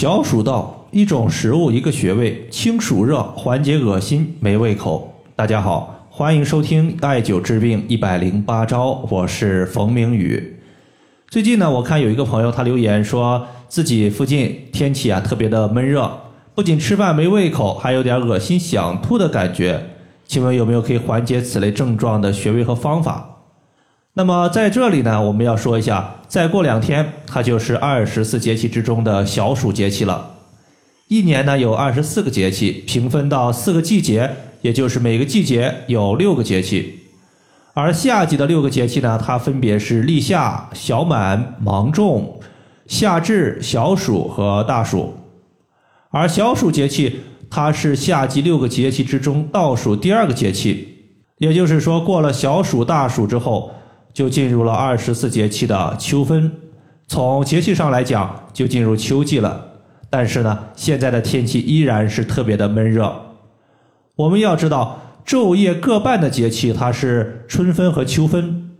小暑到，一种食物，一个穴位，清暑热，缓解恶心没胃口。大家好，欢迎收听艾灸治病一百零八招，我是冯明宇。最近呢，我看有一个朋友他留言说自己附近天气啊特别的闷热，不仅吃饭没胃口，还有点恶心想吐的感觉。请问有没有可以缓解此类症状的穴位和方法？那么在这里呢，我们要说一下，再过两天它就是二十四节气之中的小暑节气了。一年呢有二十四个节气，平分到四个季节，也就是每个季节有六个节气。而夏季的六个节气呢，它分别是立夏、小满、芒种、夏至、小暑和大暑。而小暑节气，它是夏季六个节气之中倒数第二个节气，也就是说，过了小暑、大暑之后。就进入了二十四节气的秋分，从节气上来讲，就进入秋季了。但是呢，现在的天气依然是特别的闷热。我们要知道，昼夜各半的节气，它是春分和秋分。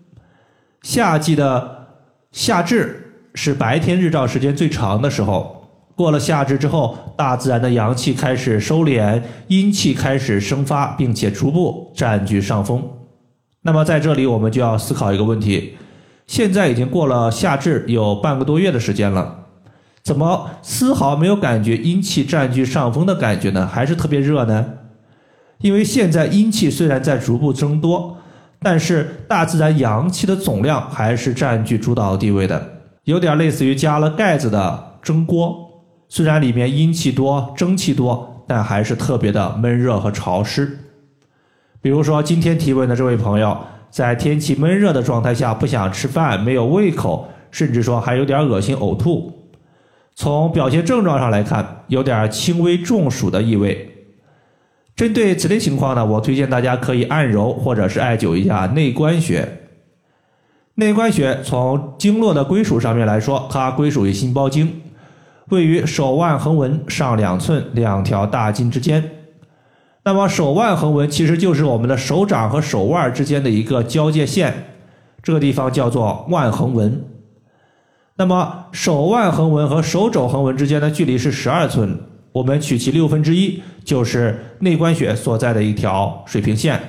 夏季的夏至是白天日照时间最长的时候。过了夏至之后，大自然的阳气开始收敛，阴气开始生发，并且逐步占据上风。那么在这里，我们就要思考一个问题：现在已经过了夏至有半个多月的时间了，怎么丝毫没有感觉阴气占据上风的感觉呢？还是特别热呢？因为现在阴气虽然在逐步增多，但是大自然阳气的总量还是占据主导地位的，有点类似于加了盖子的蒸锅。虽然里面阴气多、蒸汽多，但还是特别的闷热和潮湿。比如说，今天提问的这位朋友，在天气闷热的状态下，不想吃饭，没有胃口，甚至说还有点恶心、呕吐。从表现症状上来看，有点轻微中暑的意味。针对此类情况呢，我推荐大家可以按揉或者是艾灸一下内关穴。内关穴从经络的归属上面来说，它归属于心包经，位于手腕横纹上两寸两条大筋之间。那么手腕横纹其实就是我们的手掌和手腕之间的一个交界线，这个地方叫做腕横纹。那么手腕横纹和手肘横纹之间的距离是十二寸，我们取其六分之一，就是内关穴所在的一条水平线。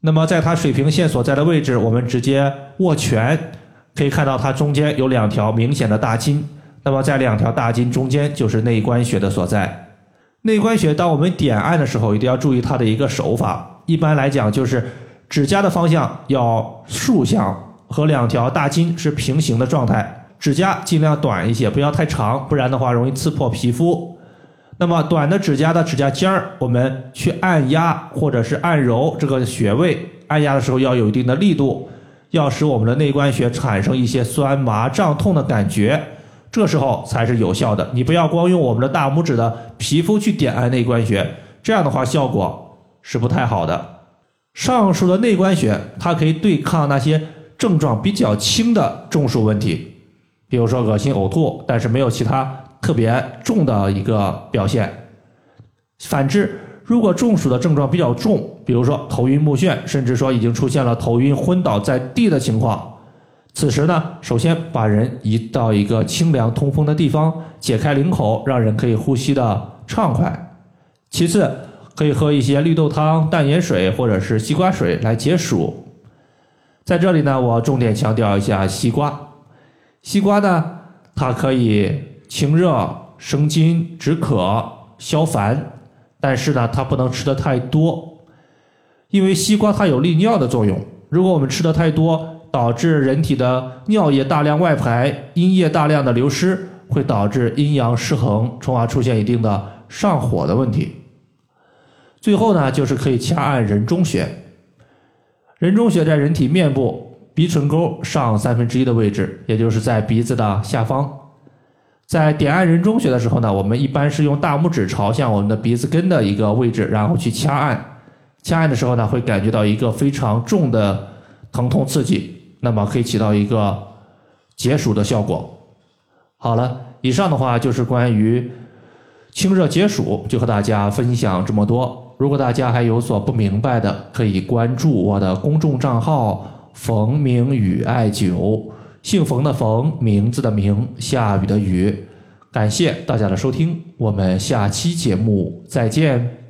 那么在它水平线所在的位置，我们直接握拳，可以看到它中间有两条明显的大筋。那么在两条大筋中间就是内关穴的所在。内关穴，当我们点按的时候，一定要注意它的一个手法。一般来讲，就是指甲的方向要竖向，和两条大筋是平行的状态。指甲尽量短一些，不要太长，不然的话容易刺破皮肤。那么短的指甲的指甲尖儿，我们去按压或者是按揉这个穴位，按压的时候要有一定的力度，要使我们的内关穴产生一些酸麻胀痛的感觉。这时候才是有效的。你不要光用我们的大拇指的皮肤去点按内关穴，这样的话效果是不太好的。上述的内关穴，它可以对抗那些症状比较轻的中暑问题，比如说恶心呕吐，但是没有其他特别重的一个表现。反之，如果中暑的症状比较重，比如说头晕目眩，甚至说已经出现了头晕昏倒在地的情况。此时呢，首先把人移到一个清凉通风的地方，解开领口，让人可以呼吸的畅快。其次，可以喝一些绿豆汤、淡盐水或者是西瓜水来解暑。在这里呢，我重点强调一下西瓜。西瓜呢，它可以清热生津、止渴、消烦，但是呢，它不能吃的太多，因为西瓜它有利尿的作用。如果我们吃的太多，导致人体的尿液大量外排，阴液大量的流失，会导致阴阳失衡，从而出现一定的上火的问题。最后呢，就是可以掐按人中穴。人中穴在人体面部鼻唇沟上三分之一的位置，也就是在鼻子的下方。在点按人中穴的时候呢，我们一般是用大拇指朝向我们的鼻子根的一个位置，然后去掐按。掐按的时候呢，会感觉到一个非常重的疼痛刺激。那么可以起到一个解暑的效果。好了，以上的话就是关于清热解暑，就和大家分享这么多。如果大家还有所不明白的，可以关注我的公众账号“冯明宇艾灸”，姓冯的冯，名字的名，下雨的雨。感谢大家的收听，我们下期节目再见。